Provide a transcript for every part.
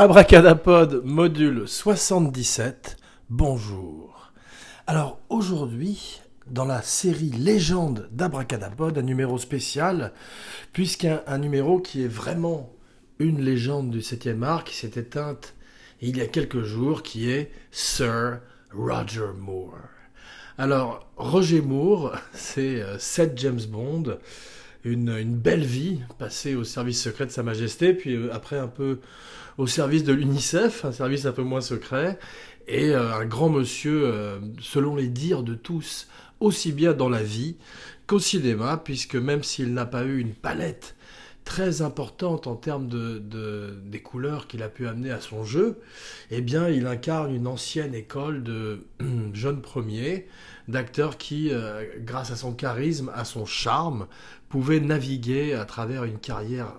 Abracadapod module 77, bonjour. Alors aujourd'hui, dans la série Légende d'Abracadapod, un numéro spécial, puisqu'un un numéro qui est vraiment une légende du 7e art qui s'est éteinte il y a quelques jours, qui est Sir Roger Moore. Alors, Roger Moore, c'est 7 euh, James Bond, une, belle vie passée au service secret de Sa Majesté, puis euh, après un peu au service de l'UNICEF, un service un peu moins secret, et euh, un grand monsieur, euh, selon les dires de tous, aussi bien dans la vie qu'au cinéma, puisque même s'il n'a pas eu une palette très importante en termes de, de des couleurs qu'il a pu amener à son jeu, eh bien, il incarne une ancienne école de jeunes premiers, d'acteurs qui, grâce à son charisme, à son charme, pouvaient naviguer à travers une carrière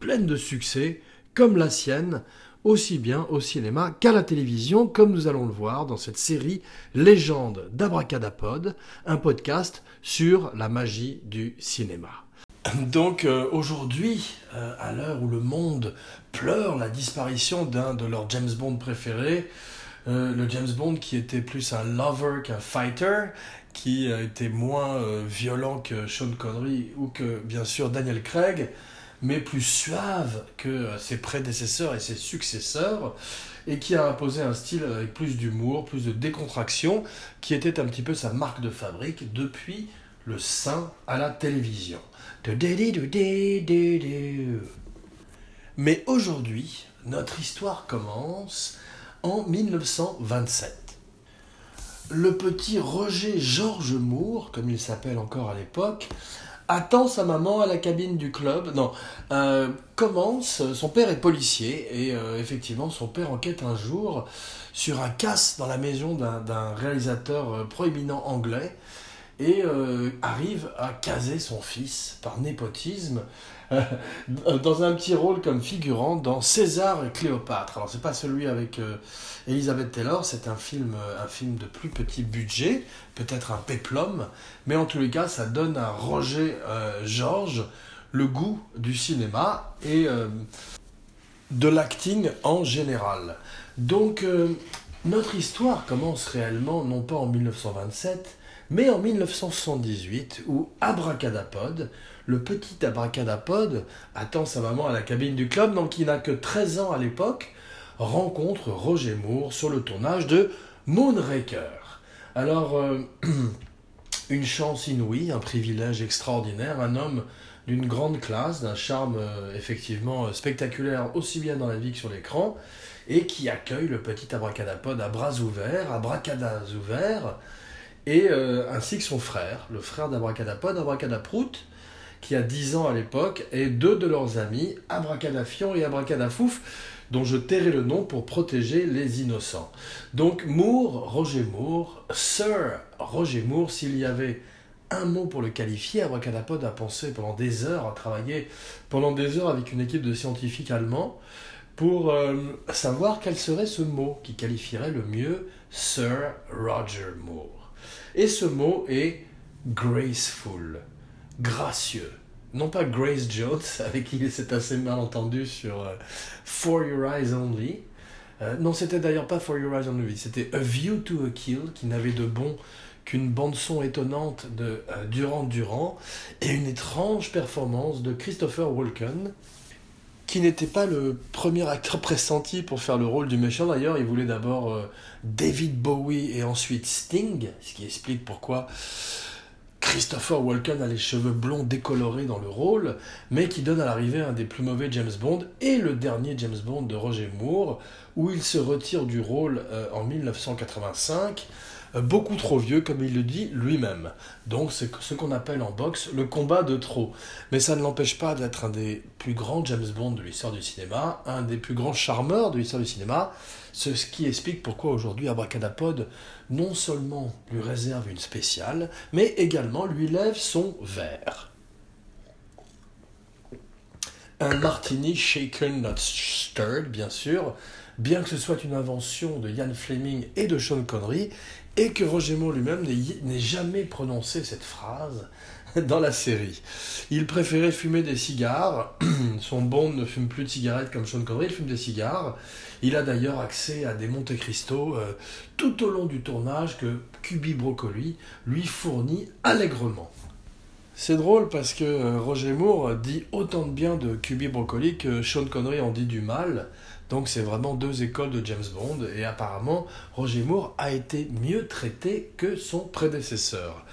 pleine de succès, comme la sienne, aussi bien au cinéma qu'à la télévision, comme nous allons le voir dans cette série Légende d'Abracadapod, un podcast sur la magie du cinéma. Donc euh, aujourd'hui, euh, à l'heure où le monde pleure la disparition d'un de leurs James Bond préférés, euh, le James Bond qui était plus un lover qu'un fighter, qui était moins violent que Sean Connery ou que bien sûr Daniel Craig, mais plus suave que ses prédécesseurs et ses successeurs, et qui a imposé un style avec plus d'humour, plus de décontraction, qui était un petit peu sa marque de fabrique depuis le sein à la télévision. Mais aujourd'hui, notre histoire commence en 1927. Le petit Roger George Moore, comme il s'appelle encore à l'époque, attend sa maman à la cabine du club. Non, euh, commence, son père est policier et euh, effectivement son père enquête un jour sur un casse dans la maison d'un réalisateur euh, proéminent anglais et arrive à caser son fils par népotisme dans un petit rôle comme figurant dans César et Cléopâtre. Alors c'est pas celui avec euh, Elizabeth Taylor, c'est un film, euh, un film de plus petit budget, peut-être un péplum, mais en tous les cas ça donne à Roger euh, Georges le goût du cinéma et de l'acting en général. Donc notre histoire commence réellement non pas en 1927, mais en 1978 où Abracadapod, le petit abracadapod attend sa maman à la cabine du club, donc il n'a que 13 ans à l'époque, rencontre Roger Moore sur le tournage de Moonraker. Alors, euh, une chance inouïe, un privilège extraordinaire, un homme d'une grande classe, d'un charme euh, effectivement euh, spectaculaire aussi bien dans la vie que sur l'écran, et qui accueille le petit abracadapod à bras ouverts, à bracadas ouverts, et ainsi que son frère, le frère d'Abracadapod, Abracadaprout, qui a 10 ans à l'époque, et deux de leurs amis, Abracadafion et Abracadafouf, dont je tairai le nom pour protéger les innocents. Donc Moore, Roger Moore, Sir Roger Moore, s'il y avait un mot pour le qualifier, Abracadapod a pensé pendant des heures, a travaillé pendant des heures avec une équipe de scientifiques allemands pour euh, savoir quel serait ce mot qui qualifierait le mieux Sir Roger Moore. Et ce mot est graceful gracieux. Non pas Grace Jones, avec qui il s'est assez mal entendu sur euh, For Your Eyes Only. Euh, non, c'était d'ailleurs pas For Your Eyes Only, c'était A View to a Kill, qui n'avait de bon qu'une bande-son étonnante de euh, Durand Durand et une étrange performance de Christopher Walken, qui n'était pas le premier acteur pressenti pour faire le rôle du méchant. D'ailleurs, il voulait d'abord David Bowie et ensuite Sting, ce qui explique pourquoi Christopher Walken a les cheveux blonds décolorés dans le rôle, mais qui donne à l'arrivée un des plus mauvais James Bond et le dernier James Bond de Roger Moore, où il se retire du rôle euh, en 1985, euh, beaucoup trop vieux comme il le dit lui-même. Donc c'est ce qu'on appelle en boxe le combat de trop. Mais ça ne l'empêche pas d'être un des plus grands James Bond de l'histoire du cinéma, un des plus grands charmeurs de l'histoire du cinéma, ce qui explique pourquoi aujourd'hui Abracadapod non seulement lui réserve une spéciale, mais également lui lève son verre. Un martini shaken not stirred, bien sûr, bien que ce soit une invention de Ian Fleming et de Sean Connery, et que Roger Moore lui-même n'ait jamais prononcé cette phrase dans la série. Il préférait fumer des cigares. Son Bond ne fume plus de cigarettes comme Sean Connery, il fume des cigares. Il a d'ailleurs accès à des Monte Cristo euh, tout au long du tournage que Cubi Broccoli lui fournit allègrement. C'est drôle parce que euh, Roger Moore dit autant de bien de Cubi Broccoli que Sean Connery en dit du mal. Donc c'est vraiment deux écoles de James Bond et apparemment Roger Moore a été mieux traité que son prédécesseur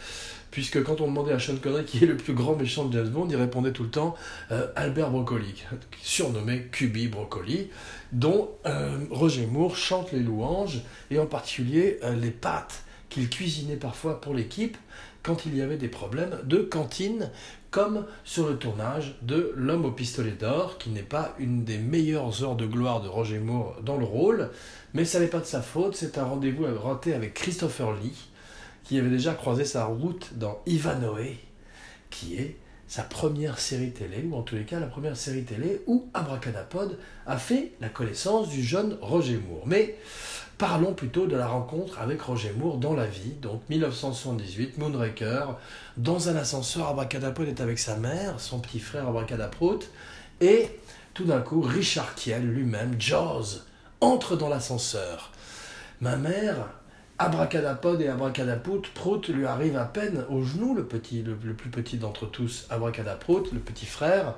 puisque quand on demandait à Sean Connery qui est le plus grand méchant de James Bond, il répondait tout le temps euh, Albert Broccoli, surnommé Cuby Broccoli, dont euh, Roger Moore chante les louanges, et en particulier euh, les pâtes qu'il cuisinait parfois pour l'équipe quand il y avait des problèmes de cantine, comme sur le tournage de L'homme au pistolet d'or, qui n'est pas une des meilleures heures de gloire de Roger Moore dans le rôle, mais ça n'est pas de sa faute, c'est un rendez-vous raté avec Christopher Lee, qui avait déjà croisé sa route dans Ivanhoe, qui est sa première série télé, ou en tous les cas la première série télé où Abracadapod a fait la connaissance du jeune Roger Moore. Mais parlons plutôt de la rencontre avec Roger Moore dans la vie, donc 1978, Moonraker, dans un ascenseur, Abracadapod est avec sa mère, son petit frère Abracadaprout, et tout d'un coup, Richard Kiel lui-même, Jaws, entre dans l'ascenseur. Ma mère Abracadapod et Abracadaprout, Prout lui arrive à peine au genou, le, petit, le, plus petit d'entre tous, Abracadaprout, le petit frère,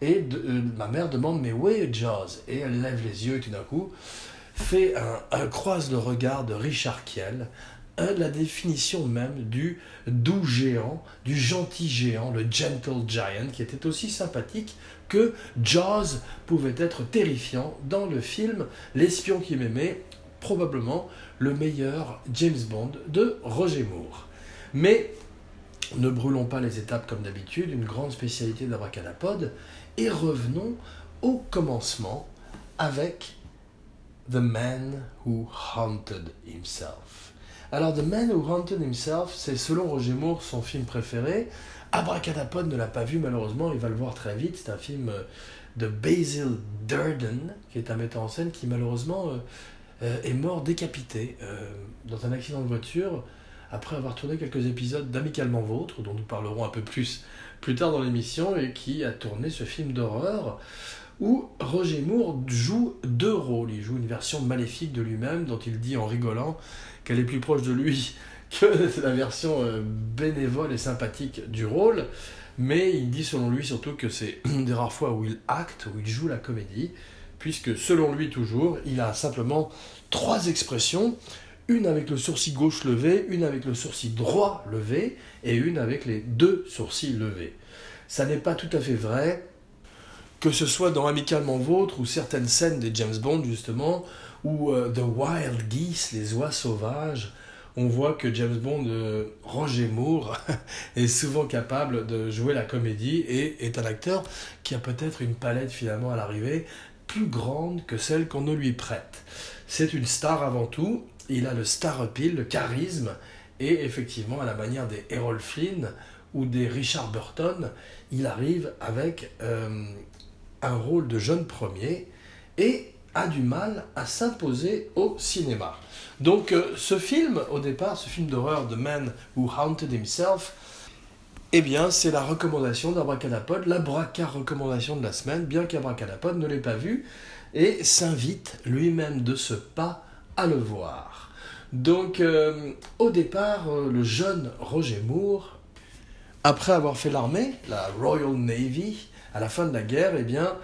et euh, ma mère demande Mais où est Jaws? Et elle lève les yeux et tout d'un coup fait un, croise le regard de Richard Kiel, la définition même du doux géant, du gentil géant, le gentle giant, qui était aussi sympathique que Jaws pouvait être terrifiant dans le film L'espion qui m'aimait, probablement le meilleur James Bond de Roger Moore. Mais ne brûlons pas les étapes comme d'habitude, une grande spécialité d'Abracadapod, et revenons au commencement avec The Man Who Haunted Himself. Alors, The Man Who Haunted Himself, c'est selon Roger Moore son film préféré. Abracadapod ne l'a pas vu malheureusement, il va le voir très vite. C'est un film de Basil Durden, qui est un metteur en scène qui malheureusement euh, est mort décapité euh, dans un accident de voiture après avoir tourné quelques épisodes d'Amicalement Vôtre, dont nous parlerons un peu plus plus tard dans l'émission, et qui a tourné ce film d'horreur où Roger Moore joue deux rôles. Il joue une version maléfique de lui-même, dont il dit en rigolant qu'elle est plus proche de lui que la version euh, bénévole et sympathique du rôle. Mais il dit selon lui surtout que c'est des rares fois où il acte, où il joue la comédie, puisque selon lui toujours, il a simplement trois expressions, une avec le sourcil gauche levé, une avec le sourcil droit levé, et une avec les deux sourcils levés. Ça n'est pas tout à fait vrai, que ce soit dans Amicalement Vôtre ou certaines scènes des James Bond justement, ou euh, The Wild Geese, les oies sauvages, on voit que James Bond, euh, Roger Moore, est souvent capable de jouer la comédie et est un acteur qui a peut-être une palette finalement à l'arrivée plus grande que celle qu'on ne lui prête. C'est une star avant tout, il a le star appeal, le charisme, et effectivement, à la manière des Errol Flynn ou des Richard Burton, il arrive avec euh, un rôle de jeune premier et a du mal à s'imposer au cinéma. Donc euh, ce film, au départ, ce film d'horreur The Man Who Haunted Himself, eh bien, c'est la recommandation d'Abracadapod, la braca recommandation de la semaine, bien qu'Abracadapod ne l'ait pas vu, et s'invite lui-même de ce pas à le voir. Donc, euh, au départ, euh, le jeune Roger Moore, après avoir fait l'armée, la Royal Navy, à la fin de la guerre, eh bien,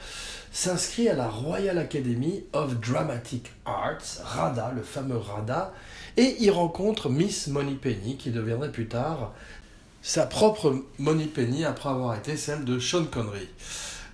s'inscrit à la Royal Academy of Dramatic Arts, RADA, le fameux RADA, et y rencontre Miss Moneypenny, qui deviendrait plus tard sa propre Money Penny après avoir été celle de Sean Connery.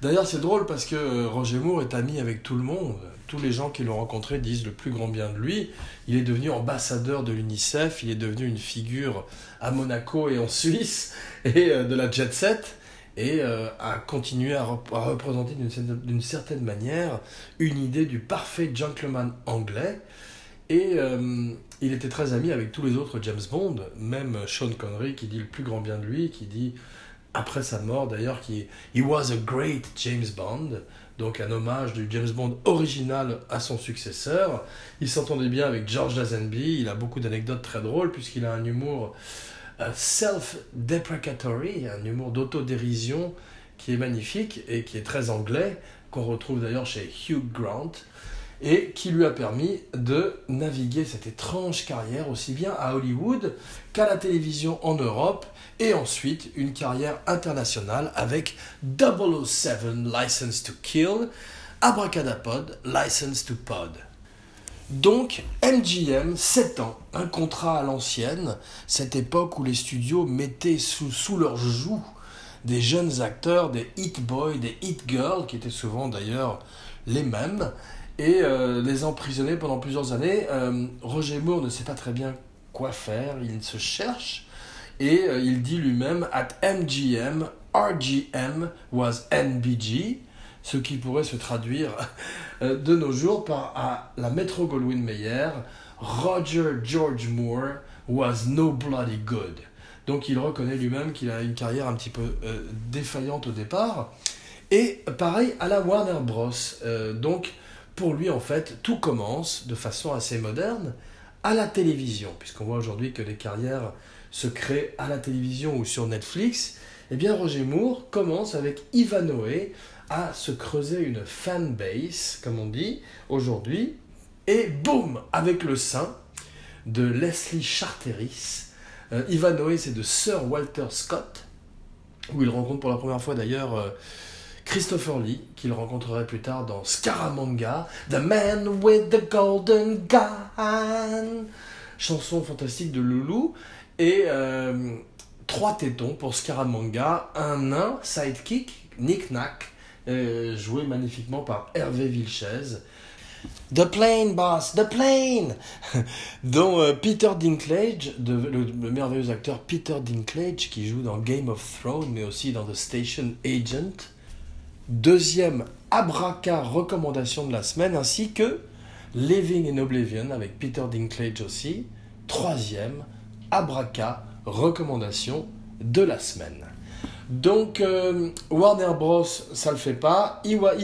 D'ailleurs, c'est drôle parce que euh, Roger Moore est ami avec tout le monde. Tous les gens qui l'ont rencontré disent le plus grand bien de lui. Il est devenu ambassadeur de l'UNICEF, il est devenu une figure à Monaco et en Suisse et euh, de la jet set et euh, a continué à, représenter d'une certaine manière une idée du parfait gentleman anglais. Et il était très ami avec tous les autres James Bond, même Sean Connery qui dit le plus grand bien de lui, qui dit après sa mort d'ailleurs qu'il he was a great James Bond, donc un hommage du James Bond original à son successeur. Il s'entendait bien avec George Lazenby, il a beaucoup d'anecdotes très drôles puisqu'il a un humour self-deprecatory, un humour d'autodérision qui est magnifique et qui est très anglais, qu'on retrouve d'ailleurs chez Hugh Grant, et qui lui a permis de naviguer cette étrange carrière aussi bien à Hollywood qu'à la télévision en Europe, et ensuite une carrière internationale avec 007 License to Kill, Abracadapod License to Pod. Donc MGM, 7 ans, un contrat à l'ancienne, cette époque où les studios mettaient sous, sous leur joug des jeunes acteurs, des hit boys, des hit girls, qui étaient souvent d'ailleurs les mêmes, et euh, les emprisonner pendant plusieurs années. Euh, Roger Moore ne sait pas très bien quoi faire, il se cherche, et euh, il dit lui-même At MGM, RGM was NBG, ce qui pourrait se traduire de nos jours par à la Metro Goldwyn Mayer Roger George Moore was no bloody good. Donc il reconnaît lui-même qu'il a une carrière un petit peu défaillante au départ. Et pareil à la Warner Bros. Donc pour lui en fait tout commence de façon assez moderne à la télévision, puisqu'on voit aujourd'hui que les carrières se créent à la télévision ou sur Netflix. Eh bien Roger Moore commence avec Ivanhoe à se creuser une fanbase, comme on dit aujourd'hui, et boum, avec le sein de Leslie Charteris, euh, Ivanhoe, c'est de Sir Walter Scott, où il rencontre pour la première fois d'ailleurs euh, Christopher Lee, qu'il rencontrerait plus tard dans Scaramanga, The Man with the Golden Gun, chanson fantastique de Loulou, et euh, trois tétons pour Scaramanga, un nain, sidekick, Nick Nack, joué magnifiquement par Hervé Vilches, The Plane, boss, The Plane! Dont euh, Peter Dinklage, le, merveilleux acteur Peter Dinklage, qui joue dans Game of Thrones, mais aussi dans The Station Agent. Deuxième Abraca recommandation de la semaine, ainsi que Living in Oblivion avec Peter Dinklage aussi. Troisième Abraca recommandation de la semaine. Donc, euh, Warner Bros, ça le fait pas. Iwa,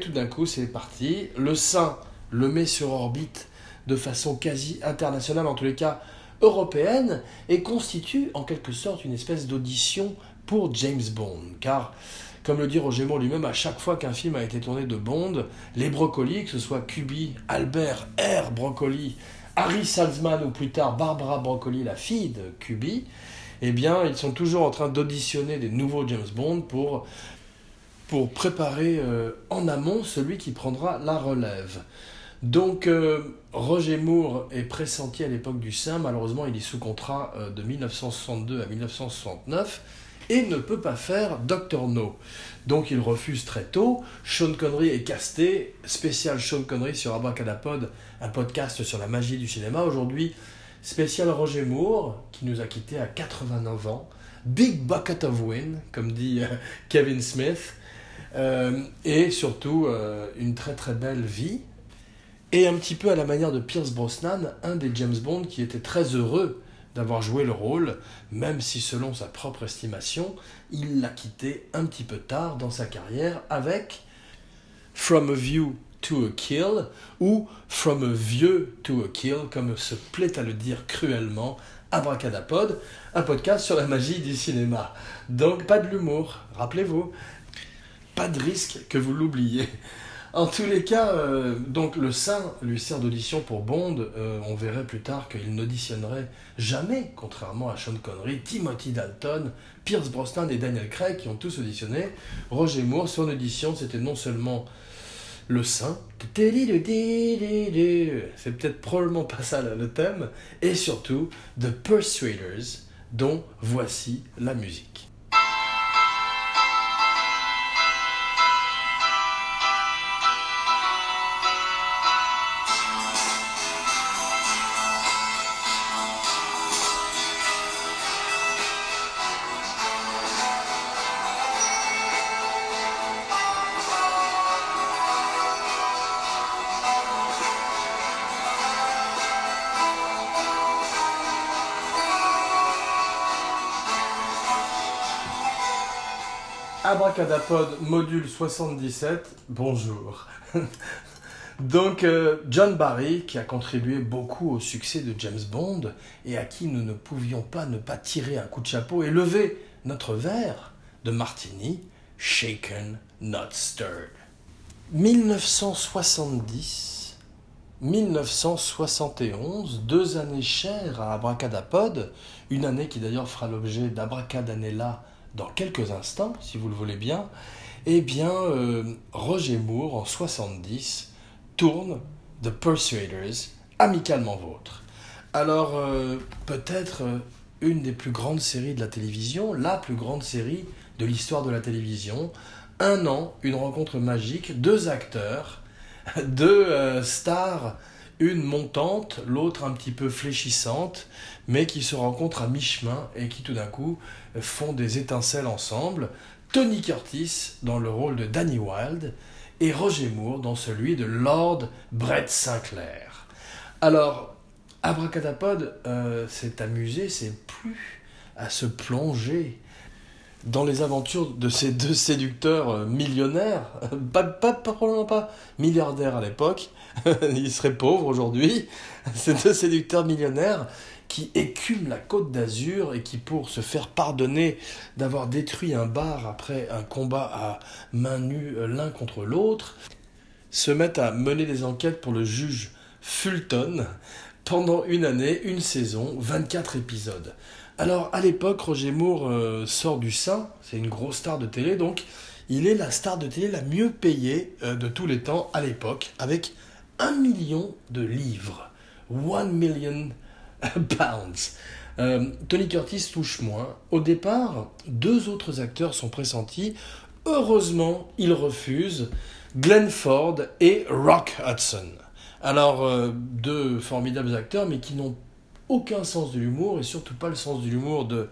tout d'un coup, c'est parti. Le sein le met sur orbite de façon quasi internationale, en tous les cas européenne, et constitue en quelque sorte une espèce d'audition pour James Bond. Car, comme le dit Roger Moore lui-même, à chaque fois qu'un film a été tourné de Bond, les brocolis, que ce soit Kubi, Albert, R. Broccoli, Harry Salzman ou plus tard Barbara Broccoli, la fille de Kubi, eh bien, ils sont toujours en train d'auditionner des nouveaux James Bond pour, pour préparer euh, en amont celui qui prendra la relève. Donc, euh, Roger Moore est pressenti à l'époque du sein. Malheureusement, il est sous contrat euh, de 1962 à 1969 et ne peut pas faire Doctor No. Donc, il refuse très tôt. Sean Connery est casté, spécial Sean Connery sur Abracadapod, un podcast sur la magie du cinéma. Aujourd'hui, Spécial Roger Moore, qui nous a quittés à 89 ans. Big Bucket of Win, comme dit euh, Kevin Smith. Euh, et surtout, euh, une très très belle vie. Et un petit peu à la manière de Pierce Brosnan, un des James Bond qui était très heureux d'avoir joué le rôle, même si selon sa propre estimation, il l'a quitté un petit peu tard dans sa carrière avec From a View to a Kill ou From a Vieux to a Kill, comme se plaît à le dire cruellement Abracadapod, un podcast sur la magie du cinéma. Donc pas de l'humour, rappelez-vous. Pas de risque que vous l'oubliez. En tous les cas, euh, donc le sein lui sert d'audition pour Bond. Euh, on verrait plus tard qu'il n'auditionnerait jamais, contrairement à Sean Connery, Timothy Dalton, Pierce Brosnan et Daniel Craig qui ont tous auditionné. Roger Moore, son audition, c'était non seulement le sein. C'est peut-être probablement pas ça le thème. Et surtout, The Persuaders, dont voici la musique. Abracadapod module 77, bonjour. Donc euh, John Barry, qui a contribué beaucoup au succès de James Bond et à qui nous ne pouvions pas ne pas tirer un coup de chapeau et lever notre verre de martini, shaken, not stirred. 1970, 1971, deux années chères à Abracadapod, une année qui d'ailleurs fera l'objet d'Abracadanella dans quelques instants, si vous le voulez bien, eh bien, euh, Roger Moore, en 70, tourne The Persuaders, amicalement vôtre. Alors, euh, peut-être euh, une des plus grandes séries de la télévision, la plus grande série de l'histoire de la télévision. Un an, une rencontre magique, deux acteurs, deux stars, une montante, l'autre un petit peu fléchissante, mais qui se rencontrent à mi-chemin et qui tout d'un coup font des étincelles ensemble. Tony Curtis dans le rôle de Danny Wilde et Roger Moore dans celui de Lord Brett Sinclair. Alors, Abracadapod euh, s'est amusé, c'est plus à se plonger dans les aventures de ces deux séducteurs euh, millionnaires, pas, pas, probablement pas milliardaires à l'époque, ils seraient pauvres aujourd'hui, ces deux séducteurs millionnaires qui écument la côte d'Azur et qui, pour se faire pardonner d'avoir détruit un bar après un combat à main nue euh, l'un contre l'autre, se mettent à mener des enquêtes pour le juge Fulton pendant une année, une saison, 24 épisodes. Alors à l'époque, Roger Moore euh, sort du sein, c'est une grosse star de télé, donc il est la star de télé la mieux payée euh, de tous les temps à l'époque, avec un million de livres. One million pounds. Euh, Tony Curtis touche moins. Au départ, deux autres acteurs sont pressentis. Heureusement, ils refusent Glenn Ford et Rock Hudson. Alors, deux formidables acteurs, mais qui n'ont aucun sens de l'humour, et surtout pas le sens de l'humour de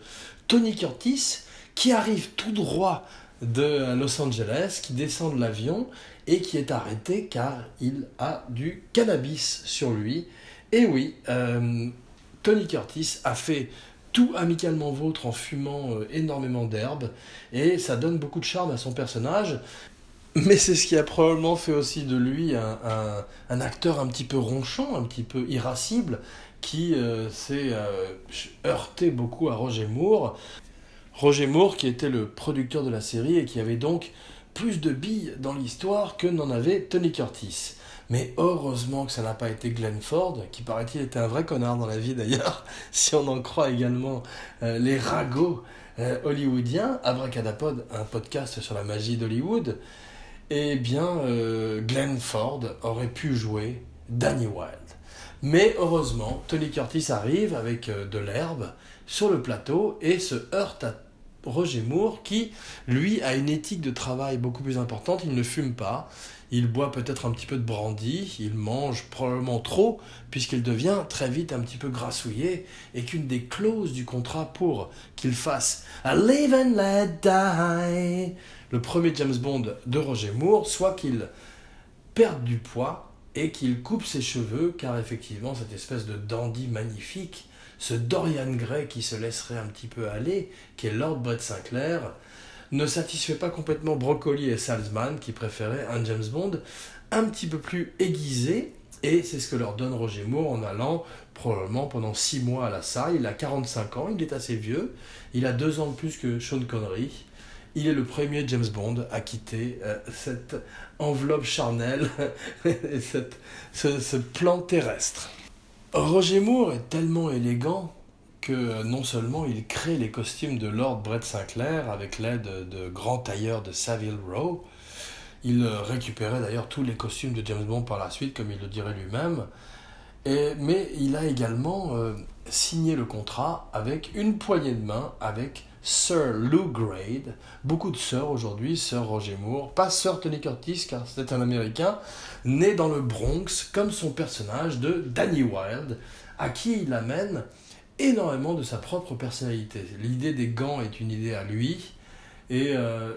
Tony Curtis, qui arrive tout droit de Los Angeles, qui descend de l'avion et qui est arrêté car il a du cannabis sur lui. Et oui, euh, Tony Curtis a fait tout amicalement vôtre en fumant euh, énormément d'herbe et ça donne beaucoup de charme à son personnage. Mais c'est ce qui a probablement fait aussi de lui un, acteur un petit peu ronchon, un petit peu irascible, qui euh, s'est euh, heurté beaucoup à Roger Moore. Roger Moore qui était le producteur de la série et qui avait donc plus de billes dans l'histoire que n'en avait Tony Curtis. Mais heureusement que ça n'a pas été Glenn Ford, qui paraît-il était un vrai connard dans la vie d'ailleurs, si on en croit également euh, les ragots hollywoodiens. Abracadapod, un podcast sur la magie d'Hollywood. Eh bien, euh, Ford aurait pu jouer Danny Wilde. Mais heureusement, Tony Curtis arrive avec de l'herbe sur le plateau et se heurte à Roger Moore qui, lui, a une éthique de travail beaucoup plus importante. Il ne fume pas, il boit peut-être un petit peu de brandy, il mange probablement trop, puisqu'il devient très vite un petit peu grassouillé, et qu'une des clauses du contrat pour qu'il fasse A Live and Let Die, le premier James Bond de Roger Moore, soit qu'il perde du poids et qu'il coupe ses cheveux, car effectivement, cette espèce de dandy magnifique, ce Dorian Gray qui se laisserait un petit peu aller, qui est Lord Brett Sinclair, ne satisfait pas complètement Broccoli et Salzman qui préféraient un James Bond un petit peu plus aiguisé. Et c'est ce que leur donne Roger Moore en allant probablement pendant 6 mois à la salle. Il a 45 ans, il est assez vieux. Il a 2 ans de plus que Sean Connery. Il est le premier James Bond à quitter euh, cette enveloppe charnelle et cette, ce plan terrestre. Roger Moore est tellement élégant que non seulement il crée les costumes de Lord Brett Sinclair avec l'aide de grands tailleurs de Savile Row, il récupérait d'ailleurs tous les costumes de James Bond par la suite, comme il le dirait lui-même, mais il a également euh, signé le contrat avec une poignée de main avec Sir Lou Grade, beaucoup de sœurs aujourd'hui, Sir Roger Moore, pas Sir Tony Curtis car c'était un Américain, né dans le Bronx comme son personnage de Danny Wilde, à qui il amène énormément de sa propre personnalité. L'idée des gants est une idée à lui. Et euh,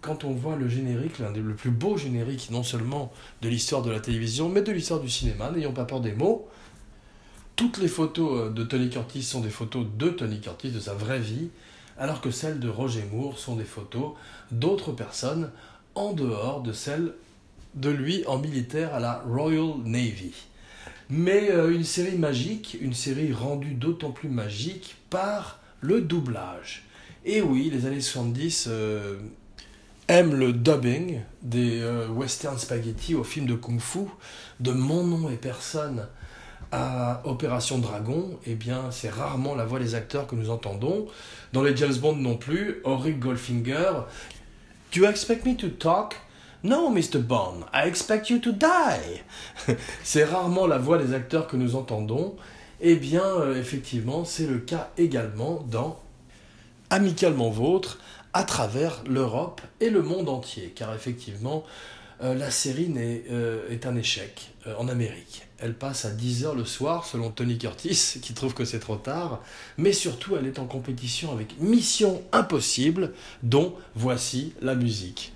quand on voit le générique, l'un des plus beau générique, non seulement de l'histoire de la télévision, mais de l'histoire du cinéma, n'ayons pas peur des mots, toutes les photos euh, de Tony Curtis sont des photos de Tony Curtis, de sa vraie vie, alors que celles de Roger Moore sont des photos d'autres personnes en dehors de celles de lui en militaire à la Royal Navy. Mais euh, une série magique, une série rendue d'autant plus magique par le doublage. Et oui, les années 70 euh, aiment le dubbing des euh, western spaghetti au film de kung-fu, de Mon nom et personne Opération Dragon, eh bien, c'est rarement la voix des acteurs que nous entendons. Dans les James Bond non plus, Auric Goldfinger. Do you expect me to talk? No, Mr. Bond, I expect you to die. c'est rarement la voix des acteurs que nous entendons. Eh bien, euh, effectivement, c'est le cas également dans Amicalement Vôtre, à travers l'Europe et le monde entier. Car effectivement, euh, la série euh, est, un échec en Amérique. Elle passe à 10h le soir, selon Tony Curtis, qui trouve que c'est trop tard. Mais surtout, elle est en compétition avec Mission Impossible, dont voici la musique.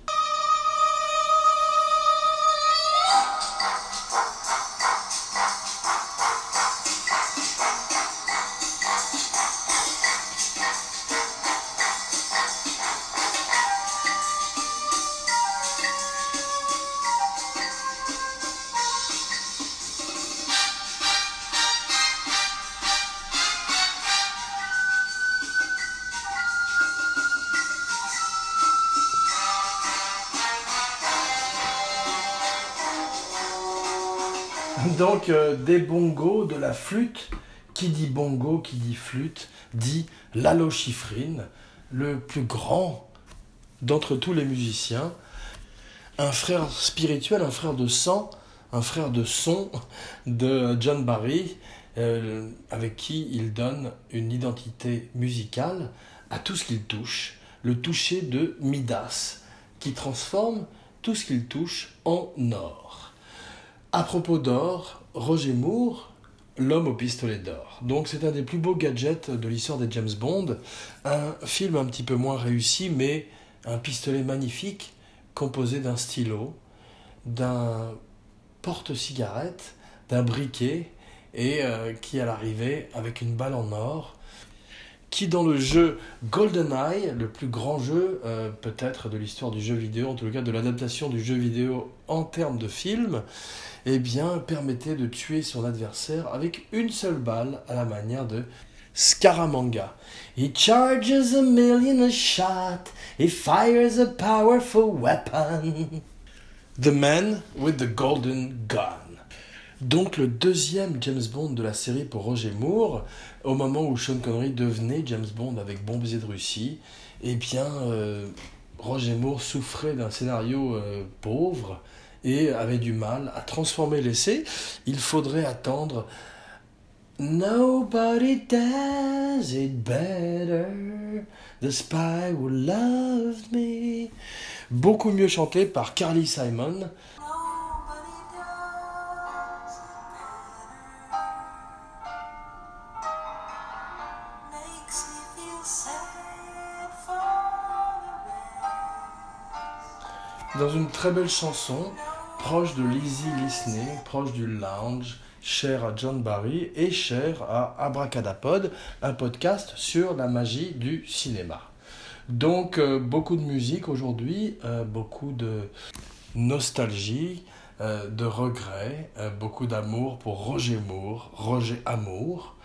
Des bongos, de la flûte. Qui dit bongo, qui dit flûte, dit Lalo Schifrin, le plus grand d'entre tous les musiciens. Un frère spirituel, un frère de sang, un frère de son de John Barry, euh, avec qui il donne une identité musicale à tout ce qu'il touche, le toucher de Midas, qui transforme tout ce qu'il touche en or. À propos d'or, Roger Moore, L'homme au pistolet d'or. Donc c'est un des plus beaux gadgets de l'histoire des James Bond. Un film un petit peu moins réussi, mais un pistolet magnifique composé d'un stylo, d'un porte-cigarette, d'un briquet et euh, qui à l'arrivée avec une balle en or qui dans le jeu GoldenEye, le plus grand jeu euh, peut-être de l'histoire du jeu vidéo, en tout cas de l'adaptation du jeu vidéo en termes de film, eh bien permettait de tuer son adversaire avec une seule balle à la manière de Scaramanga. He charges a million a shot, he fires a powerful weapon. The man with the golden gun. Donc le deuxième James Bond de la série pour Roger Moore, au moment où Sean Connery devenait James Bond avec Bombes de Russie, eh euh, Roger Moore souffrait d'un scénario euh, pauvre et avait du mal à transformer l'essai. Il faudrait attendre Nobody does it better. The spy who loved me. Beaucoup mieux chanté par Carly Simon. Dans une très belle chanson, proche de l'easy listening, proche du lounge, cher à John Barry et cher à Abracadapod, un podcast sur la magie du cinéma. Donc euh, beaucoup de musique aujourd'hui, euh, beaucoup de nostalgie, euh, de regret, beaucoup d'amour pour Roger Moore, Roger Amour,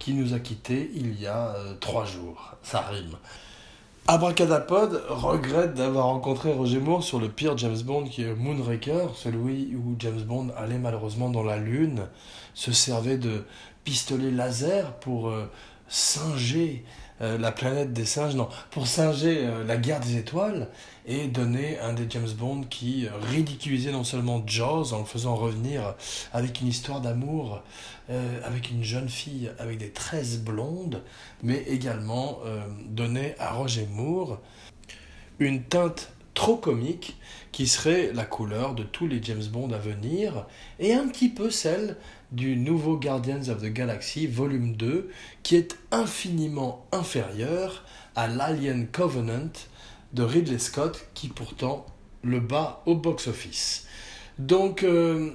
qui nous a quittés il y a trois jours. Ça rime. Abracadapod regrette d'avoir rencontré Roger Moore sur le pire James Bond qui est Moonraker, celui où James Bond allait malheureusement dans la Lune, se servait de pistolets laser pour euh, singer euh, la planète des singes, non, pour singer euh, la guerre des étoiles et donner un des James Bond qui ridiculisait non seulement Jaws en le faisant revenir avec une histoire d'amour avec une jeune fille avec des tresses blondes, mais également donnait à Roger Moore une teinte trop comique qui serait la couleur de tous les James Bond à venir et un petit peu celle du nouveau Guardians of the Galaxy volume 2 qui est infiniment inférieur à l'Alien Covenant de Ridley Scott qui pourtant le bat au box-office. Donc euh,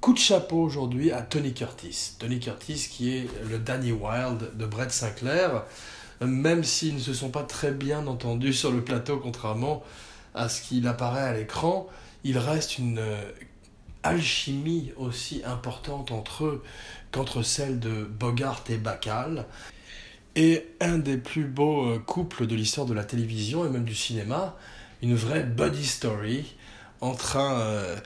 coup de chapeau aujourd'hui à Tony Curtis. Tony Curtis qui est le Danny Wilde de Brett Sinclair, même s'ils ne se sont pas très bien entendus sur le plateau contrairement à ce qu'il apparaît à l'écran, il reste une alchimie aussi importante entre eux qu'entre celle de Bogart et Bacall. Et un des plus beaux couples de l'histoire de la télévision et même du cinéma, une vraie buddy story entre un,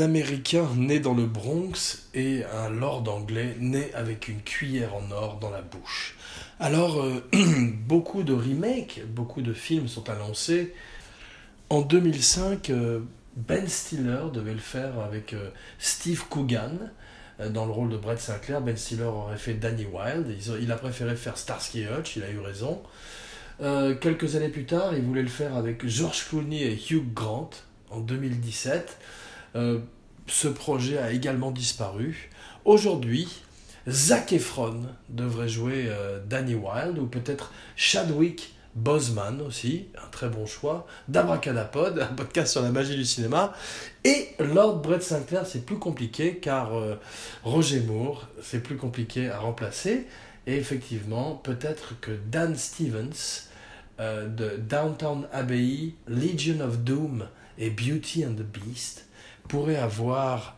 Américain né dans le Bronx et un lord anglais né avec une cuillère en or dans la bouche. Alors, euh, beaucoup de remakes, beaucoup de films sont annoncés. En 2005, euh, Ben Stiller devait le faire avec euh, Steve Coogan dans le rôle de Brett Sinclair. Ben Stiller aurait fait Danny Wilde. Il a préféré faire Starsky Hutch, il a eu raison. Euh, quelques années plus tard, il voulait le faire avec George Clooney et Hugh Grant en 2017. Euh, ce projet a également disparu. Aujourd'hui, Zac Efron devrait jouer euh, Danny Wilde ou peut-être Chadwick Boseman aussi, un très bon choix, d'Abracadapod, un podcast sur la magie du cinéma, et Lord Brett Sinclair, c'est plus compliqué car Roger Moore, c'est plus compliqué à remplacer, et effectivement, peut-être que Dan Stevens euh, de Downtown Abbey, Legion of Doom et Beauty and the Beast pourrait avoir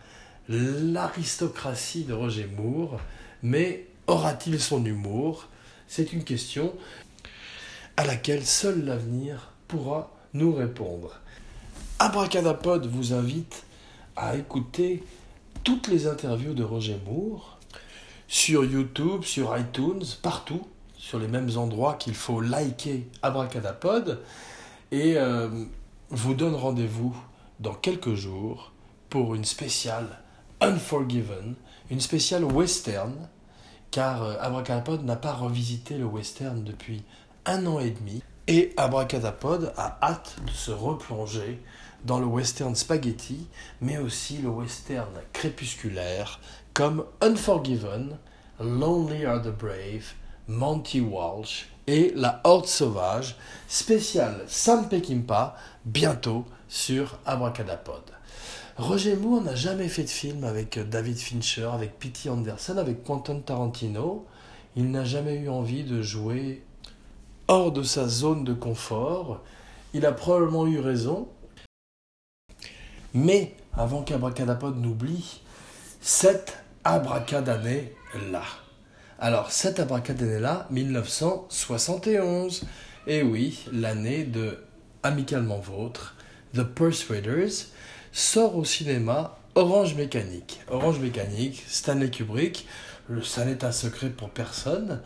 l'aristocratie de Roger Moore, mais aura-t-il son humour? C'est une question à laquelle seul l'avenir pourra nous répondre. Abracadapod vous invite à écouter toutes les interviews de Roger Moore sur YouTube, sur iTunes, partout sur les mêmes endroits qu'il faut liker Abracadapod et euh, vous donne rendez-vous dans quelques jours pour une spéciale Unforgiven, une spéciale western, car euh, Abracadapod n'a pas revisité le western depuis un an et demi, et Abracadapod a hâte de se replonger dans le western spaghetti, mais aussi le western crépusculaire, comme Unforgiven, Lonely Are the Brave, Monty Walsh et La Horde Sauvage, spécial Sam Peckinpah, bientôt sur Abracadapod. Roger Moore n'a jamais fait de film avec David Fincher, avec Pete Anderson, avec Quentin Tarantino. Il n'a jamais eu envie de jouer hors de sa zone de confort. Il a probablement eu raison. Mais avant qu'Abracadapod n'oublie, cette abracadannée là. Alors, cette abracadabra 1971. Et oui, l'année de Amicalement Vôtre, The Persuaders, sort au cinéma Orange Mécanique. Orange Mécanique, Stanley Kubrick, ça n'est un secret pour personne.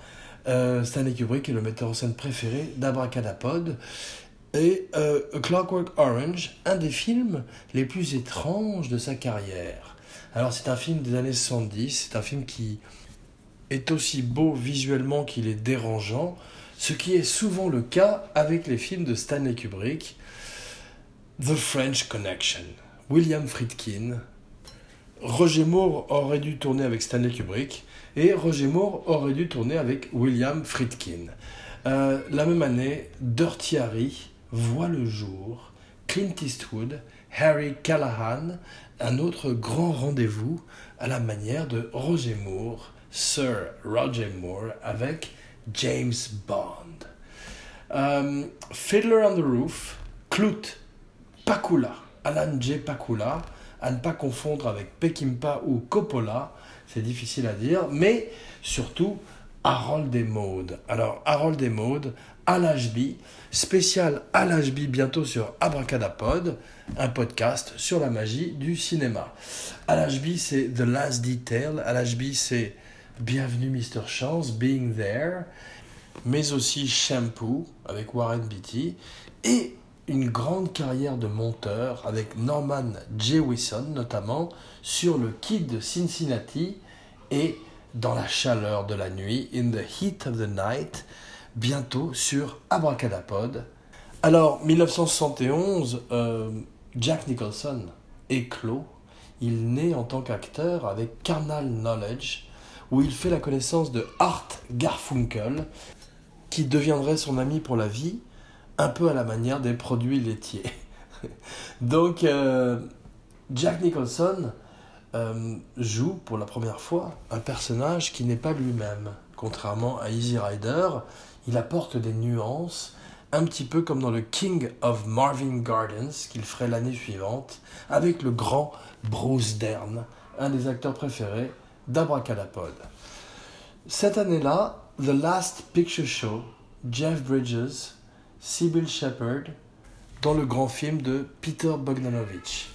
Euh, Stanley Kubrick est le metteur en scène préféré d'Abracadapod. Et euh, Clockwork Orange, un des films les plus étranges de sa carrière. Alors c'est un film des années 70, c'est un film qui est aussi beau visuellement qu'il est dérangeant, ce qui est souvent le cas avec les films de Stanley Kubrick. The French Connection, William Friedkin. Roger Moore aurait dû tourner avec Stanley Kubrick et Roger Moore aurait dû tourner avec William Friedkin. Euh, la même année, Dirty Harry voit le jour, Clint Eastwood, Harry Callahan, un autre grand rendez-vous à la manière de Roger Moore Sir Roger Moore avec James Bond. Euh, Fiddler on the Roof, Clout, Pakula, Alan J. Pakula, à ne pas confondre avec Peckinpah ou Coppola, c'est difficile à dire, mais surtout Harold et Maud. Alors, Harold et Maud, à spécial à bientôt sur Abracadapod, un podcast sur la magie du cinéma. À c'est The Last Detail. À c'est Bienvenue Mr. Chance, Being There, mais aussi Shampoo avec Warren Beatty et une grande carrière de monteur avec Norman Jewison notamment sur le Kid de Cincinnati et dans la chaleur de la nuit, In the Heat of the Night, bientôt sur Abracadapod. Alors, 1971, euh, Jack Nicholson éclot. Il naît en tant qu'acteur avec Carnal Knowledge, où il fait la connaissance de Art Garfunkel, qui deviendrait son ami pour la vie, un peu à la manière des produits laitiers. Donc, euh, Jack Nicholson euh, joue pour la première fois un personnage qui n'est pas lui-même. Contrairement à Easy Rider, il apporte des nuances un petit peu comme dans le King of Marvin Gardens qu'il ferait l'année suivante, avec le grand Bruce Dern, un des acteurs préférés d'Abracadapod. Cette année-là, The Last Picture Show, Jeff Bridges, Sybil Shepherd, dans le grand film de Peter Bogdanovich.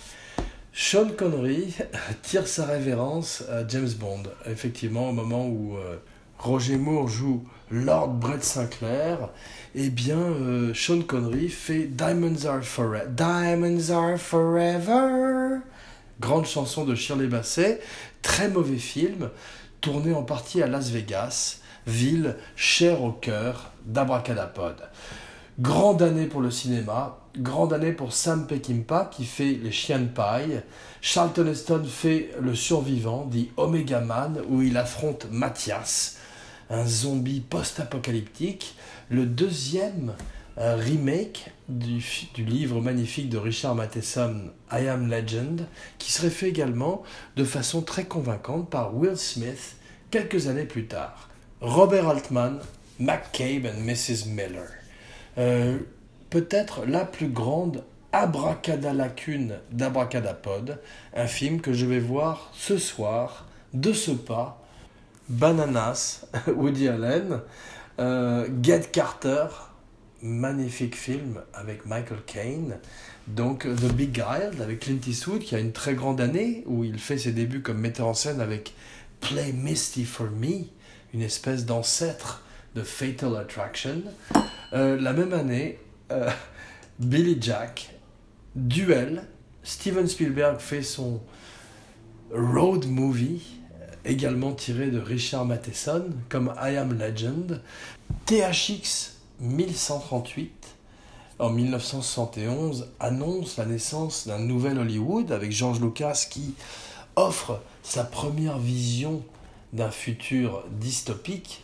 Sean Connery tire sa révérence à James Bond, effectivement, au moment où euh, Roger Moore joue Lord Brett Sinclair, eh bien, euh, Sean Connery fait Diamonds Are Forever. Diamonds Are Forever Grande chanson de Shirley Basset, très mauvais film, tourné en partie à Las Vegas, ville chère au cœur d'Abracadapod. Grande année pour le cinéma, grande année pour Sam Peckinpah qui fait Les Chiens de paille. Charlton Heston fait Le Survivant, dit Omega Man, où il affronte Mathias, un zombie post-apocalyptique. Le deuxième remake du, du, livre magnifique de Richard Matheson, I Am Legend, qui serait fait également de façon très convaincante par Will Smith quelques années plus tard. Robert Altman, McCabe and Mrs. Miller. Euh, peut-être la plus grande abracadalacune d'abracadapod, un film que je vais voir ce soir, de ce pas, Bananas, Woody Allen, euh, Get Carter, magnifique film avec Michael Caine. Donc The Big Guile avec Clint Eastwood qui a une très grande année où il fait ses débuts comme metteur en scène avec Play Misty for Me, une espèce d'ancêtre de Fatal Attraction. Euh, la même année, euh, Billy Jack, Duel, Steven Spielberg fait son road movie, également tiré de Richard Matheson, comme I Am Legend. THX 1138, en 1971, annonce la naissance d'un nouvel Hollywood avec George Lucas qui offre sa première vision d'un futur dystopique.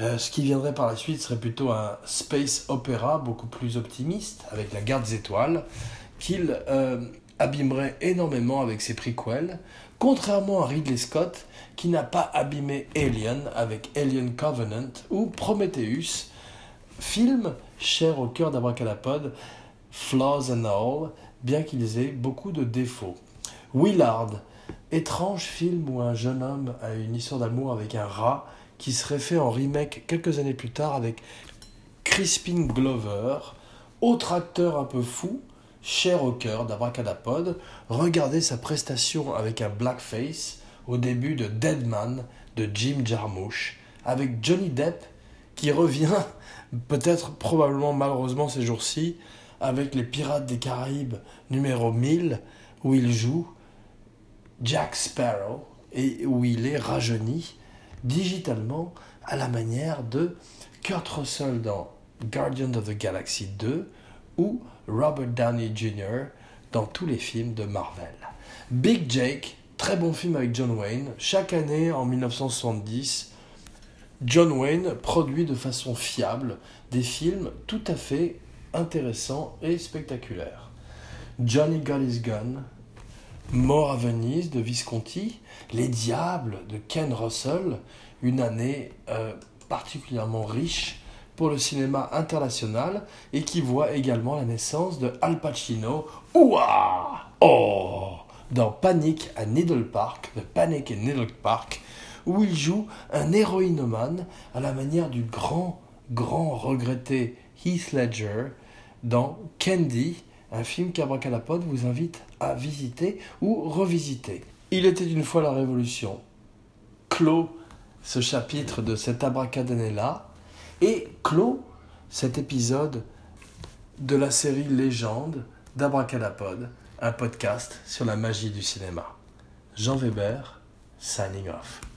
Euh, ce qui viendrait par la suite serait plutôt un space opéra beaucoup plus optimiste avec la garde des étoiles qu'il euh, abîmerait énormément avec ses prequels, contrairement à Ridley Scott qui n'a pas abîmé Alien avec Alien Covenant ou Prometheus, film cher au cœur d'Abracadapod, Flaws and All, bien qu'ils aient beaucoup de défauts. Willard, étrange film où un jeune homme a une histoire d'amour avec un rat qui serait fait en remake quelques années plus tard avec Crispin Glover, autre acteur un peu fou, cher au cœur d'Abracadapod. Regardez sa prestation avec un blackface au début de Deadman de Jim Jarmusch, avec Johnny Depp qui revient peut-être probablement malheureusement ces jours-ci avec les Pirates des Caraïbes numéro 1000 où il joue Jack Sparrow et où il est rajeuni digitalement à la manière de Kurt Russell dans Guardians of the Galaxy 2 ou Robert Downey Jr. dans tous les films de Marvel. Big Jake, très bon film avec John Wayne, chaque année en 1970, John Wayne produit de façon fiable des films tout à fait intéressants et spectaculaires. Johnny Got His Gun, Mort à Venise de Visconti, Les Diables de Ken Russell, une année euh, particulièrement riche pour le cinéma international et qui voit également la naissance de Al Pacino, ouah, oh, dans Panic à Needle Park, de Panic at Needle Park, où il joue un héroïnomane à la manière du grand, grand regretté Heath Ledger dans Candy, un film qu'Abracadapod vous invite à visiter ou revisiter. Il était une fois la Révolution. Clos ce chapitre de cet abracadabra et clos cet épisode de la série Légende d'Abracadapod, un podcast sur la magie du cinéma. Jean Weber, signing off.